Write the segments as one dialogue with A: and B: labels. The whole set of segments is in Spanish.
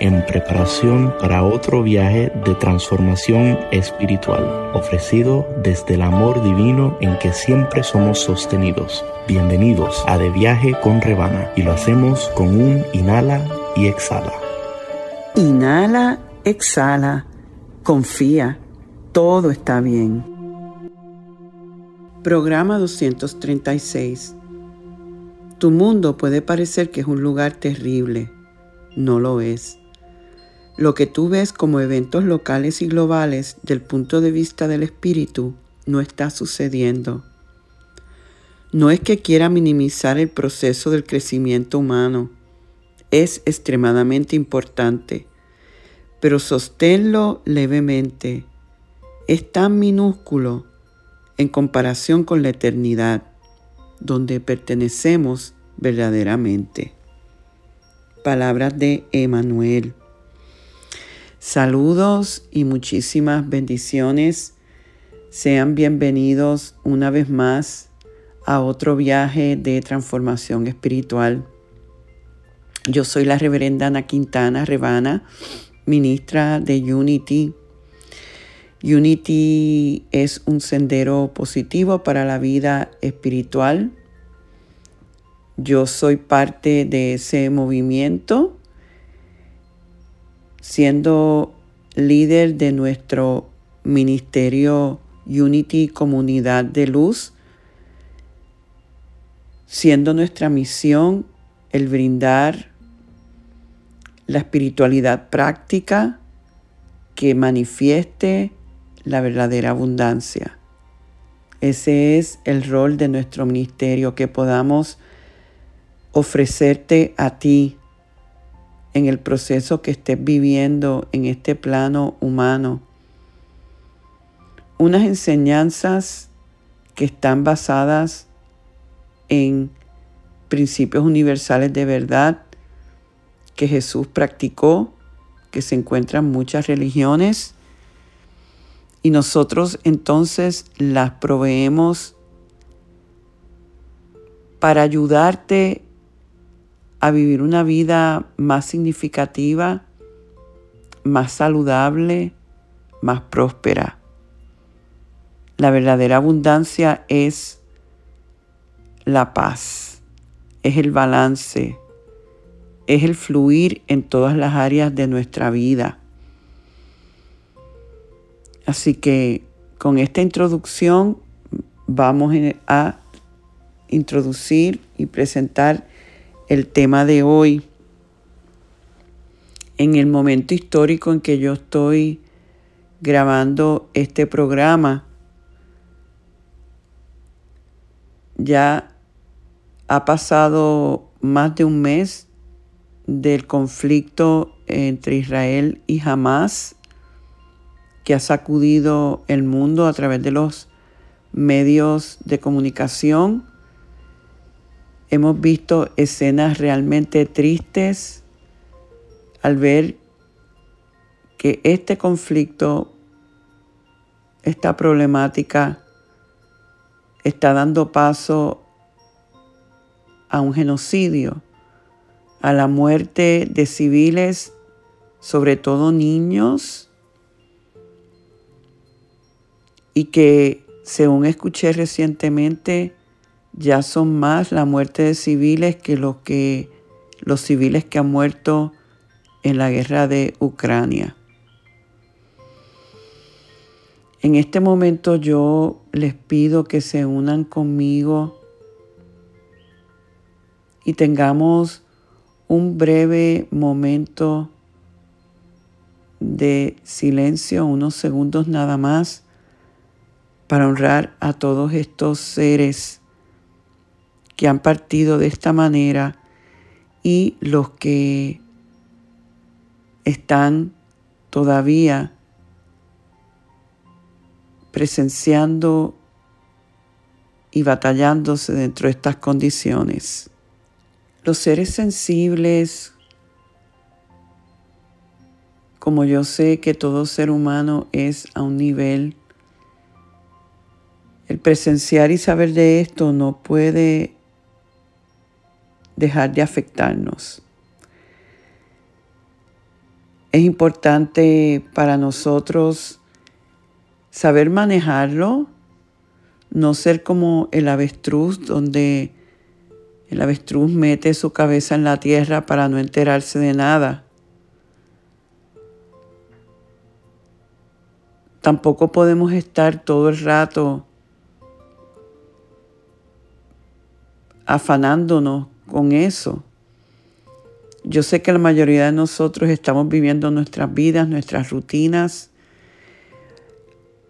A: en preparación para otro viaje de transformación espiritual, ofrecido desde el amor divino en que siempre somos sostenidos. Bienvenidos a De Viaje con Rebana y lo hacemos con un inhala y exhala.
B: Inhala, exhala, confía, todo está bien. Programa 236. Tu mundo puede parecer que es un lugar terrible. No lo es. Lo que tú ves como eventos locales y globales del punto de vista del espíritu no está sucediendo. No es que quiera minimizar el proceso del crecimiento humano, es extremadamente importante, pero sosténlo levemente. Es tan minúsculo en comparación con la eternidad, donde pertenecemos verdaderamente. Palabras de Emanuel. Saludos y muchísimas bendiciones. Sean bienvenidos una vez más a otro viaje de transformación espiritual. Yo soy la reverenda Ana Quintana Rebana, ministra de Unity. Unity es un sendero positivo para la vida espiritual. Yo soy parte de ese movimiento siendo líder de nuestro ministerio Unity Comunidad de Luz, siendo nuestra misión el brindar la espiritualidad práctica que manifieste la verdadera abundancia. Ese es el rol de nuestro ministerio, que podamos ofrecerte a ti en el proceso que estés viviendo en este plano humano. Unas enseñanzas que están basadas en principios universales de verdad que Jesús practicó, que se encuentran en muchas religiones, y nosotros entonces las proveemos para ayudarte a vivir una vida más significativa, más saludable, más próspera. La verdadera abundancia es la paz, es el balance, es el fluir en todas las áreas de nuestra vida. Así que con esta introducción vamos a introducir y presentar el tema de hoy, en el momento histórico en que yo estoy grabando este programa, ya ha pasado más de un mes del conflicto entre Israel y Hamas que ha sacudido el mundo a través de los medios de comunicación Hemos visto escenas realmente tristes al ver que este conflicto, esta problemática, está dando paso a un genocidio, a la muerte de civiles, sobre todo niños, y que, según escuché recientemente, ya son más la muerte de civiles que los, que, los civiles que han muerto en la guerra de Ucrania. En este momento yo les pido que se unan conmigo y tengamos un breve momento de silencio, unos segundos nada más, para honrar a todos estos seres que han partido de esta manera y los que están todavía presenciando y batallándose dentro de estas condiciones. Los seres sensibles, como yo sé que todo ser humano es a un nivel, el presenciar y saber de esto no puede dejar de afectarnos. Es importante para nosotros saber manejarlo, no ser como el avestruz, donde el avestruz mete su cabeza en la tierra para no enterarse de nada. Tampoco podemos estar todo el rato afanándonos con eso. Yo sé que la mayoría de nosotros estamos viviendo nuestras vidas, nuestras rutinas.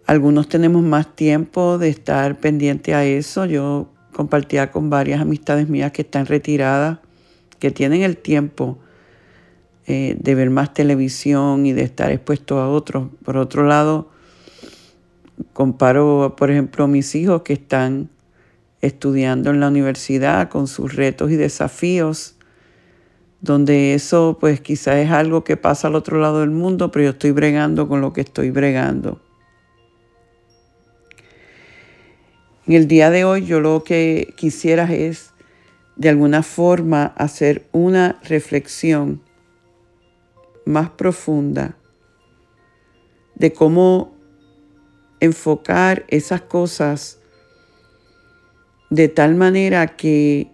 B: Algunos tenemos más tiempo de estar pendiente a eso. Yo compartía con varias amistades mías que están retiradas, que tienen el tiempo eh, de ver más televisión y de estar expuesto a otros. Por otro lado, comparo, por ejemplo, mis hijos que están estudiando en la universidad con sus retos y desafíos, donde eso pues quizás es algo que pasa al otro lado del mundo, pero yo estoy bregando con lo que estoy bregando. En el día de hoy yo lo que quisiera es de alguna forma hacer una reflexión más profunda de cómo enfocar esas cosas de tal manera que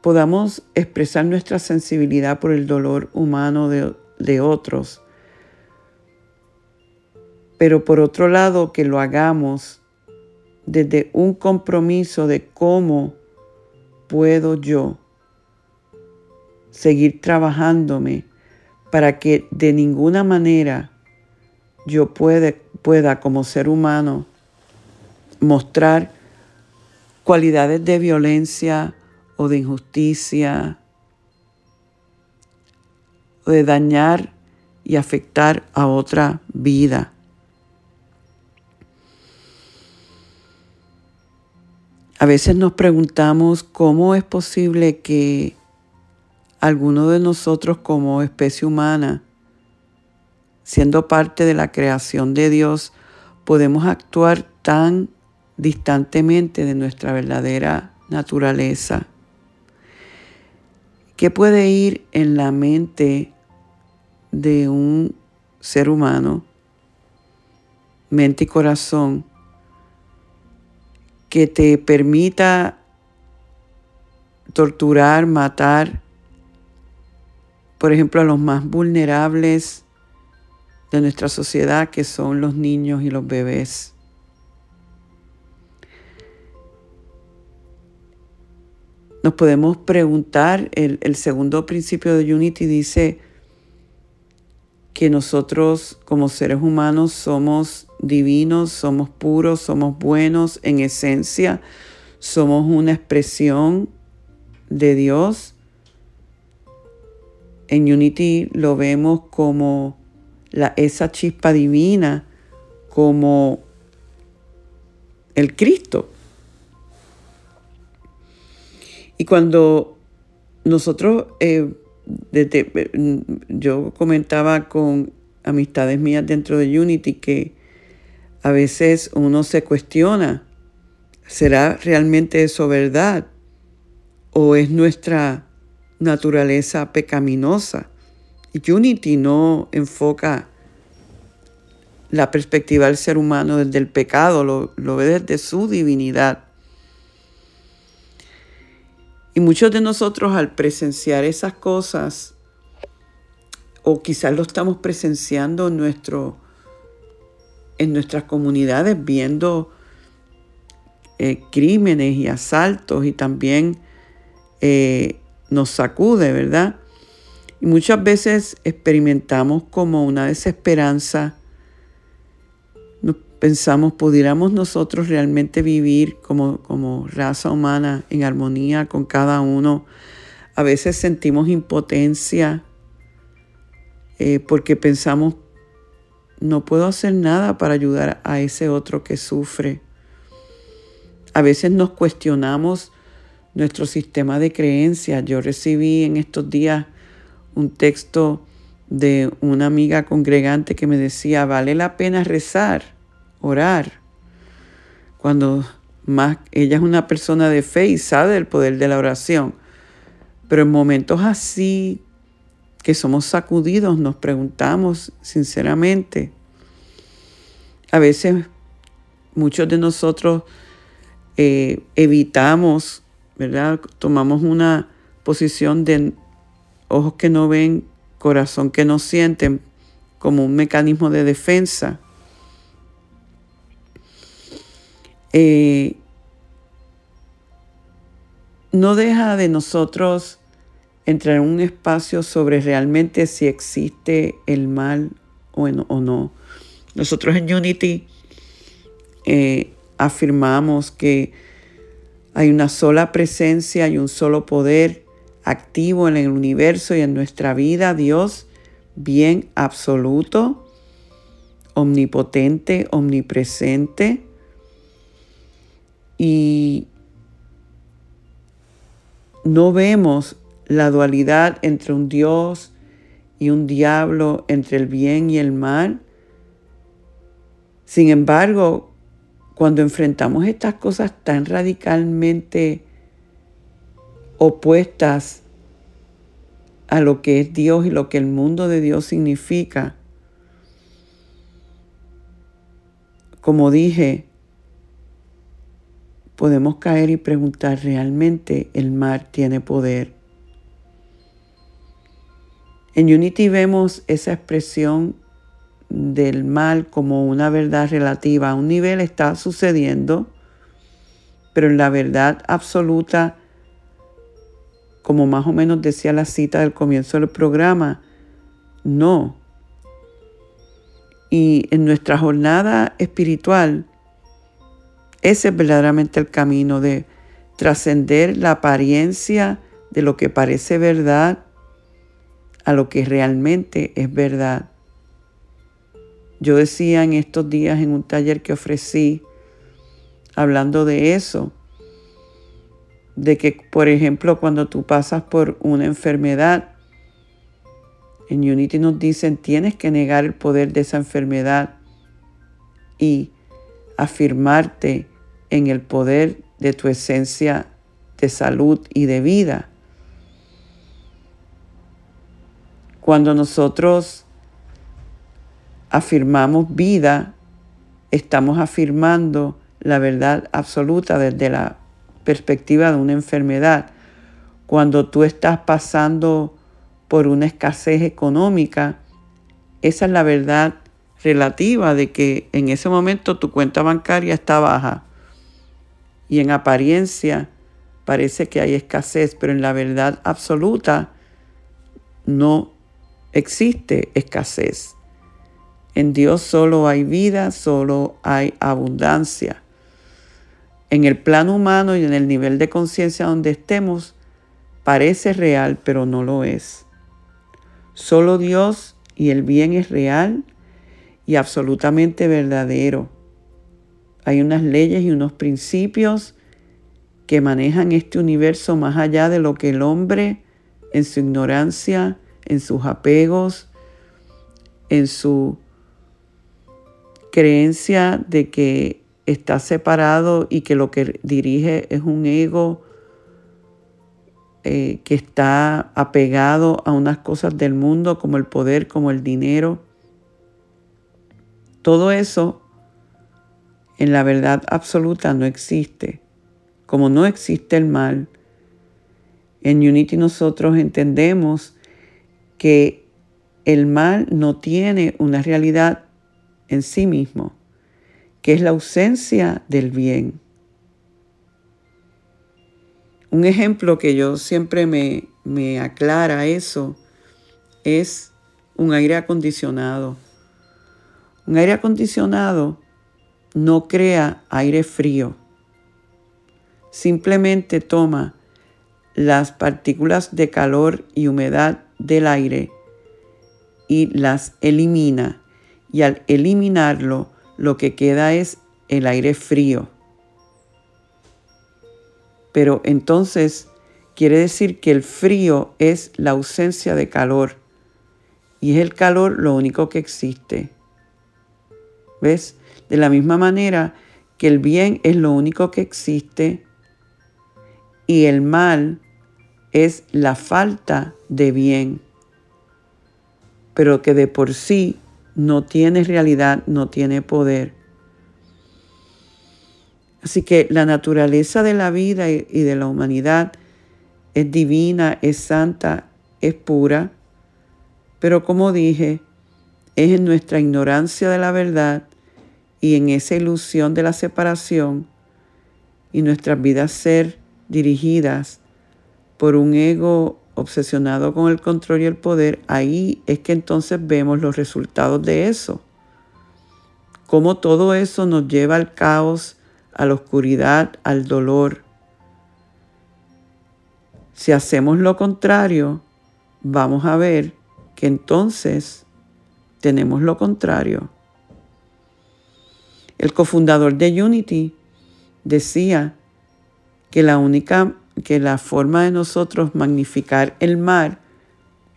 B: podamos expresar nuestra sensibilidad por el dolor humano de, otros, pero por otro lado que lo hagamos desde un compromiso de cómo puedo yo seguir trabajándome para que de ninguna manera yo pueda como ser humano mostrar cualidades de violencia o de injusticia, o de dañar y afectar a otra vida. A veces nos preguntamos cómo es posible que alguno de nosotros como especie humana, siendo parte de la creación de Dios, podemos actuar tan distantemente de nuestra verdadera naturaleza. ¿Qué puede ir en la mente de un ser humano, mente y corazón, que te permita torturar, matar, por ejemplo, a los más vulnerables de nuestra sociedad, que son los niños y los bebés? Nos podemos preguntar, el, segundo principio de Unity dice que nosotros como seres humanos somos divinos, somos puros, somos buenos en esencia, somos una expresión de Dios. En Unity lo vemos como la, esa chispa divina, como el Cristo. Y cuando nosotros, eh, yo comentaba con amistades mías dentro de Unity que a veces uno se cuestiona, ¿será realmente eso verdad? ¿O es nuestra naturaleza pecaminosa? Unity no enfoca la perspectiva del ser humano desde el pecado, lo, lo ve desde su divinidad. Y muchos de nosotros al presenciar esas cosas, o quizás lo estamos presenciando en, nuestro, en nuestras comunidades, viendo eh, crímenes y asaltos y también eh, nos sacude, ¿verdad? Y muchas veces experimentamos como una desesperanza pensamos, pudiéramos nosotros realmente vivir como, como raza humana en armonía con cada uno. A veces sentimos impotencia eh, porque pensamos, no puedo hacer nada para ayudar a ese otro que sufre. A veces nos cuestionamos nuestro sistema de creencias. Yo recibí en estos días un texto de una amiga congregante que me decía, vale la pena rezar, orar, cuando más ella es una persona de fe y sabe del poder de la oración. Pero en momentos así que somos sacudidos, nos preguntamos sinceramente, a veces muchos de nosotros eh, evitamos, ¿verdad? Tomamos una posición de ojos que no ven, corazón que no sienten, como un mecanismo de defensa. Eh, no deja de nosotros entrar en un espacio sobre realmente si existe el mal o, no. Nosotros en Unity eh, afirmamos que hay una sola presencia y un solo poder activo en el universo y en nuestra vida, Dios, bien absoluto, omnipotente, omnipresente. Y no vemos la dualidad entre un Dios y un diablo, entre el bien y el mal. Sin embargo, cuando enfrentamos estas cosas tan radicalmente opuestas a lo que es Dios y lo que el mundo de Dios significa, como dije, podemos caer y preguntar, ¿realmente el mar tiene poder? En Unity vemos esa expresión del mal como una verdad relativa. A un nivel está sucediendo, pero en la verdad absoluta, como más o menos decía la cita del comienzo del programa, no. Y en nuestra jornada espiritual, ese es verdaderamente el camino de trascender la apariencia de lo que parece verdad a lo que realmente es verdad. Yo decía en estos días en un taller que ofrecí, hablando de eso, de que, por ejemplo, cuando tú pasas por una enfermedad, en Unity nos dicen, tienes que negar el poder de esa enfermedad y afirmarte en el poder de tu esencia de salud y de vida. Cuando nosotros afirmamos vida, estamos afirmando la verdad absoluta desde la perspectiva de una enfermedad. Cuando tú estás pasando por una escasez económica, esa es la verdad relativa de que en ese momento tu cuenta bancaria está baja y en apariencia parece que hay escasez, pero en la verdad absoluta no existe escasez. En Dios solo hay vida, solo hay abundancia. En el plano humano y en el nivel de conciencia donde estemos, parece real, pero no lo es. Solo Dios y el bien es real y absolutamente verdadero. Hay unas leyes y unos principios que manejan este universo más allá de lo que el hombre en su ignorancia en sus apegos, en su creencia de que está separado y que lo que dirige es un ego eh, que está apegado a unas cosas del mundo como el poder, como el dinero. Todo eso en la verdad absoluta no existe. Como no existe el mal, en Unity nosotros entendemos que el mal no tiene una realidad en sí mismo, que es la ausencia del bien. Un ejemplo que yo siempre me, me aclara eso es un aire acondicionado. Un aire acondicionado no crea aire frío. Simplemente toma las partículas de calor y humedad del aire y las elimina y al eliminarlo, lo que queda es el aire frío. Pero entonces quiere decir que el frío es la ausencia de calor y es el calor lo único que existe. ¿Ves? De la misma manera que el bien es lo único que existe y el mal es la falta de bien, pero que de por sí no tiene realidad, no tiene poder. Así que la naturaleza de la vida y de la humanidad es divina, es santa, es pura, pero como dije, es en nuestra ignorancia de la verdad y en esa ilusión de la separación y nuestras vidas ser dirigidas por un ego obsesionado con el control y el poder, ahí es que entonces vemos los resultados de eso. Cómo todo eso nos lleva al caos, a la oscuridad, al dolor. Si hacemos lo contrario, vamos a ver que entonces tenemos lo contrario. El cofundador de Unity decía que la única que la forma de nosotros magnificar el mar,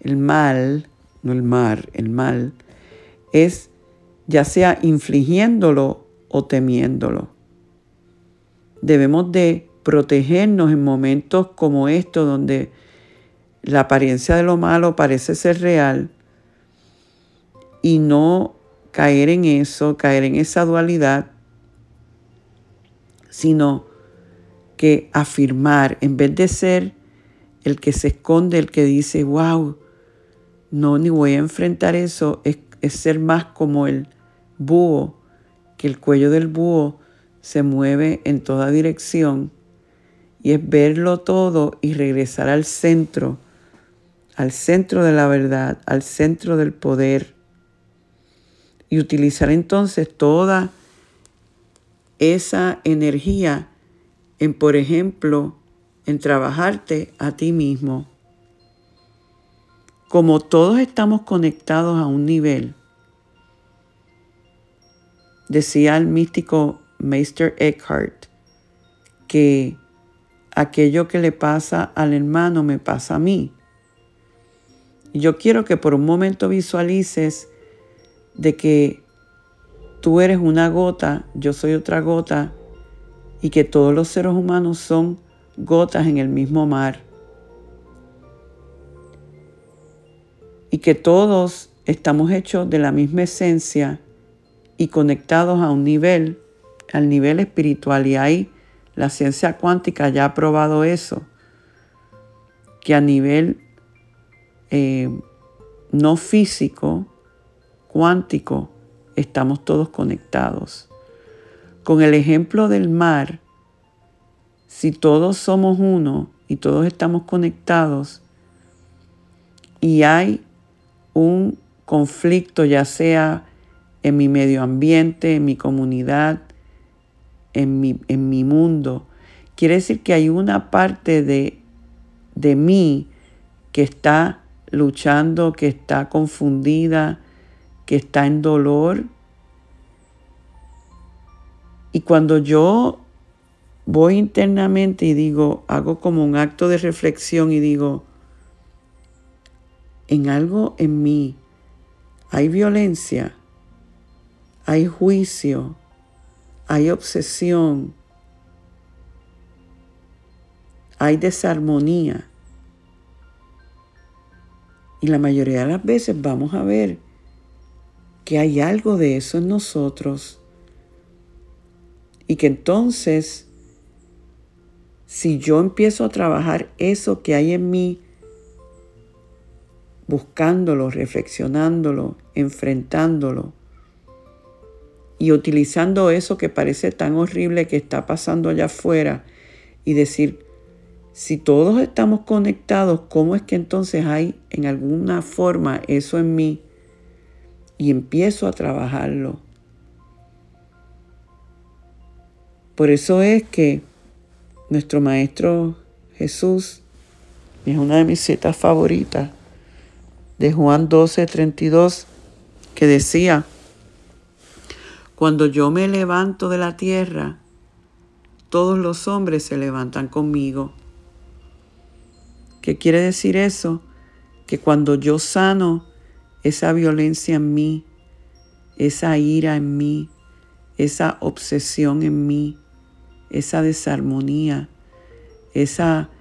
B: el mal, no el mar, el mal, es ya sea infligiéndolo o temiéndolo. Debemos de protegernos en momentos como estos donde la apariencia de lo malo parece ser real y no caer en eso, caer en esa dualidad, sino que afirmar, en vez de ser el que se esconde, el que dice, wow, no, ni voy a enfrentar eso, es, ser más como el búho, que el cuello del búho se mueve en toda dirección y es verlo todo y regresar al centro, al centro de la verdad, al centro del poder y utilizar entonces toda esa energía en, por ejemplo, en trabajarte a ti mismo. Como todos estamos conectados a un nivel, decía el místico Meister Eckhart que aquello que le pasa al hermano me pasa a mí. Y yo quiero que por un momento visualices de que tú eres una gota, yo soy otra gota, y que todos los seres humanos son gotas en el mismo mar. Y que todos estamos hechos de la misma esencia y conectados a un nivel, al nivel espiritual. Y ahí la ciencia cuántica ya ha probado eso, que a nivel eh, no físico, cuántico, estamos todos conectados. Con el ejemplo del mar, si todos somos uno y todos estamos conectados y hay un conflicto, ya sea en mi medio ambiente, en mi comunidad, en mi, en mi mundo, quiere decir que hay una parte de, de mí que está luchando, que está confundida, que está en dolor y cuando yo voy internamente y digo, hago como un acto de reflexión y digo, en algo en mí hay violencia, hay juicio, hay obsesión, hay desarmonía. Y la mayoría de las veces vamos a ver que hay algo de eso en nosotros y que entonces, si yo empiezo a trabajar eso que hay en mí, buscándolo, reflexionándolo, enfrentándolo y utilizando eso que parece tan horrible que está pasando allá afuera y decir, si todos estamos conectados, ¿cómo es que entonces hay en alguna forma eso en mí? Y empiezo a trabajarlo Por eso es que nuestro Maestro Jesús es una de mis citas favoritas de Juan 12, 32, que decía, Cuando yo me levanto de la tierra, todos los hombres se levantan conmigo. ¿Qué quiere decir eso? Que cuando yo sano esa violencia en mí, esa ira en mí, esa obsesión en mí, esa desarmonía, esa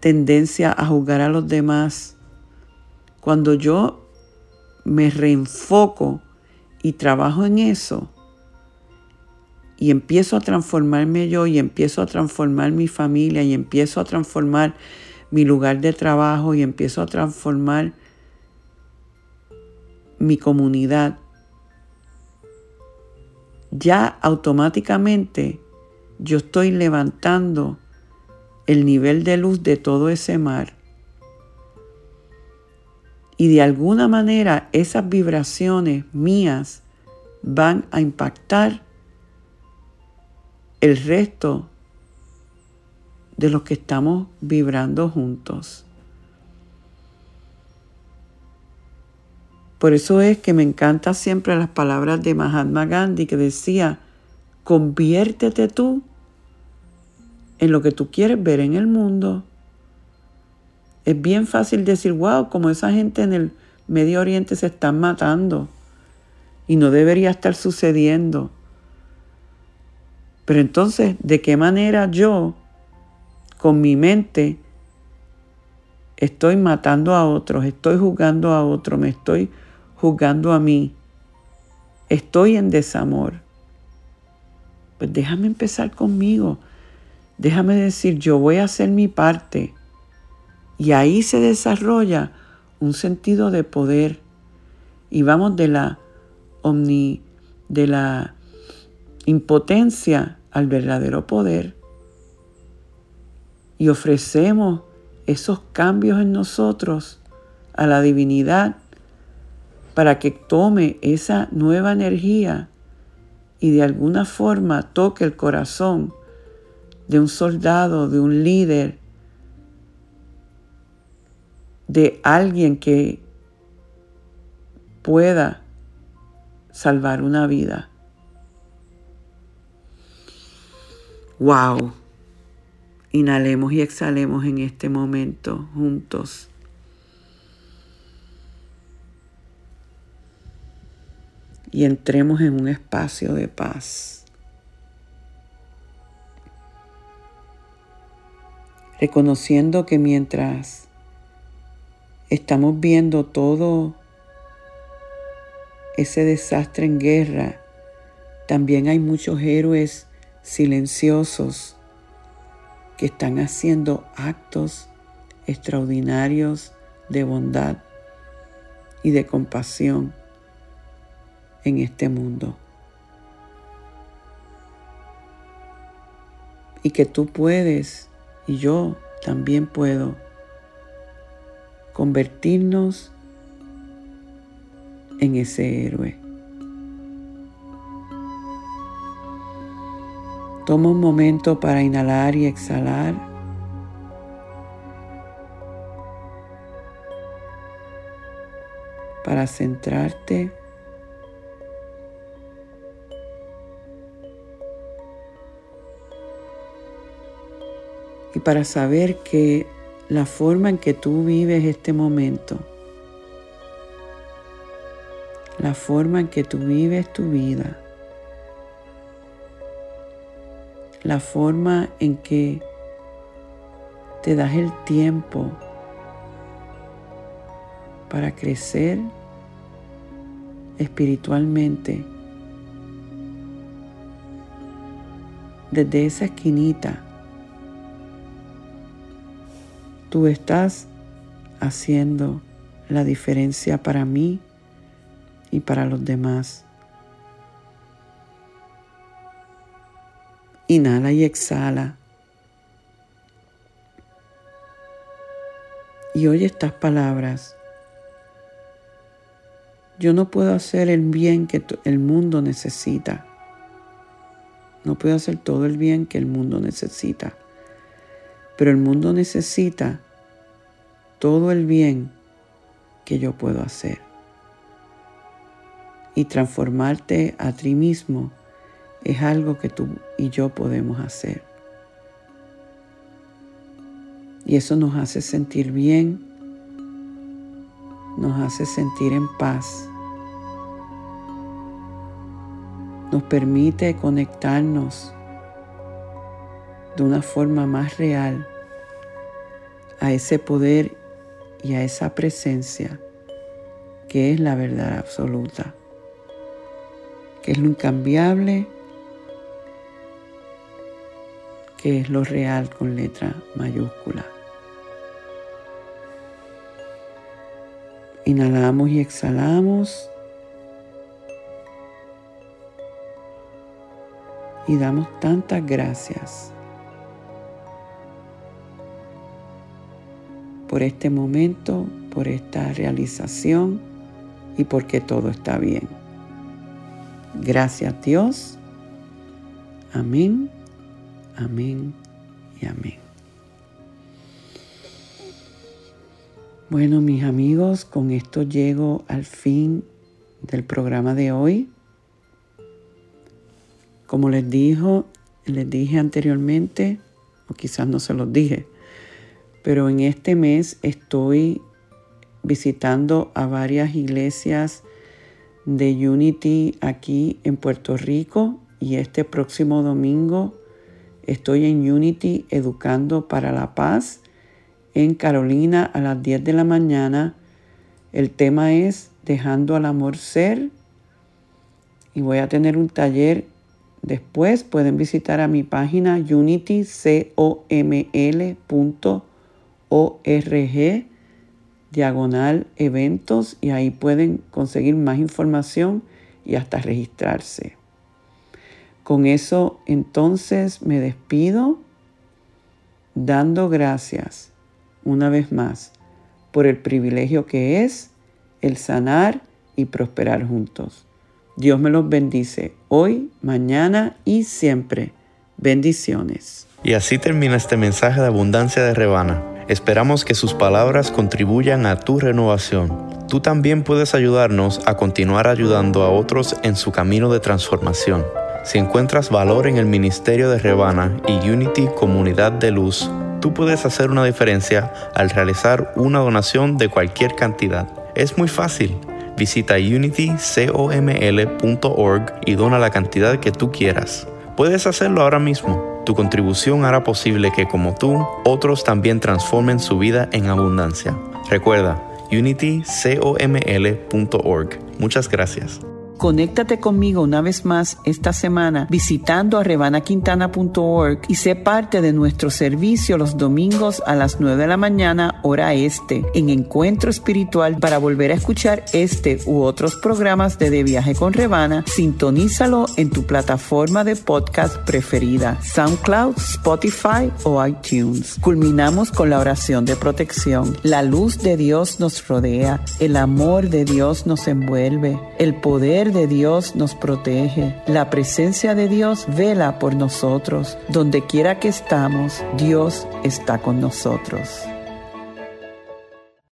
B: tendencia a juzgar a los demás, cuando yo me reenfoco y trabajo en eso, y empiezo a transformarme yo y empiezo a transformar mi familia y empiezo a transformar mi lugar de trabajo y empiezo a transformar mi comunidad, ya automáticamente yo estoy levantando el nivel de luz de todo ese mar. Y de alguna manera esas vibraciones mías van a impactar el resto de los que estamos vibrando juntos. Por eso es que me encantan siempre las palabras de Mahatma Gandhi que decía, conviértete tú en lo que tú quieres ver en el mundo. Es bien fácil decir, wow, como esa gente en el Medio Oriente se están matando y no debería estar sucediendo. Pero entonces, ¿de qué manera yo, con mi mente, estoy matando a otros, estoy juzgando a otros, me estoy juzgando a mí? Estoy en desamor. Pues déjame empezar conmigo. Déjame decir, yo voy a hacer mi parte. Y ahí se desarrolla un sentido de poder. Y vamos de la omni, de la impotencia al verdadero poder. Y ofrecemos esos cambios en nosotros a la divinidad para que tome esa nueva energía y de alguna forma toque el corazón de un soldado, de un líder, de alguien que pueda salvar una vida. Wow. Inhalemos y exhalemos en este momento juntos. Y entremos en un espacio de paz. Reconociendo que mientras estamos viendo todo ese desastre en guerra, también hay muchos héroes silenciosos que están haciendo actos extraordinarios de bondad y de compasión en este mundo. Y que tú puedes, y yo también puedo, convertirnos en ese héroe. Toma un momento para inhalar y exhalar. Para centrarte. Y para saber que la forma en que tú vives este momento, la forma en que tú vives tu vida, la forma en que te das el tiempo para crecer espiritualmente. Desde esa esquinita, tú estás haciendo la diferencia para mí y para los demás. Inhala y exhala. Y oye estas palabras. Yo no puedo hacer el bien que el mundo necesita. No puedo hacer todo el bien que el mundo necesita. Pero el mundo necesita todo el bien que yo puedo hacer. y transformarte a ti mismo es algo que tú y yo podemos hacer. Y eso nos hace sentir bien, nos hace sentir en paz, nos permite conectarnos de una forma más real a ese poder y a esa presencia que es la verdad absoluta, que es lo incambiable, que es lo real con letra mayúscula. Inhalamos y exhalamos. Y damos tantas gracias por este momento, por esta realización y porque todo está bien. Gracias Dios. Amén, amén y amén. Bueno, mis amigos, con esto llego al fin del programa de hoy. Como les dijo, les dije anteriormente, o quizás no se los dije, pero en este mes estoy visitando a varias iglesias de Unity aquí en Puerto Rico y este próximo domingo estoy en Unity educando para la paz en Carolina a las 10 de la mañana. El tema es dejando al amor ser y voy a tener un taller después. Pueden visitar a mi página unitycoml.org diagonal eventos y ahí pueden conseguir más información y hasta registrarse. Con eso entonces me despido dando gracias una vez más por el privilegio que es el sanar y prosperar juntos. Dios me los bendice hoy, mañana y siempre. Bendiciones.
A: Y así termina este mensaje de abundancia de Rebana. Esperamos que sus palabras contribuyan a tu renovación. Tú también puedes ayudarnos a continuar ayudando a otros en su camino de transformación. Si encuentras valor en el ministerio de Rebana y Unity Comunidad de Luz, tú puedes hacer una diferencia al realizar una donación de cualquier cantidad. Es muy fácil. Visita unitycoml.org y dona la cantidad que tú quieras. Puedes hacerlo ahora mismo tu contribución hará posible que, como tú, otros también transformen su vida en abundancia. Recuerda, unitycoml.org. Muchas gracias.
B: Conéctate conmigo una vez más esta semana visitando a rebanaquintana.org y sé parte de nuestro servicio los domingos a las 9 de la mañana hora este en Encuentro Espiritual para volver a escuchar este u otros programas de De Viaje con Rebana. Sintonízalo en tu plataforma de podcast preferida, SoundCloud, Spotify o iTunes. Culminamos con la oración de protección. La luz de Dios nos rodea, el amor de Dios nos envuelve, el de Dios nos protege. La presencia de Dios vela por nosotros. Donde quiera que estamos, Dios está con nosotros.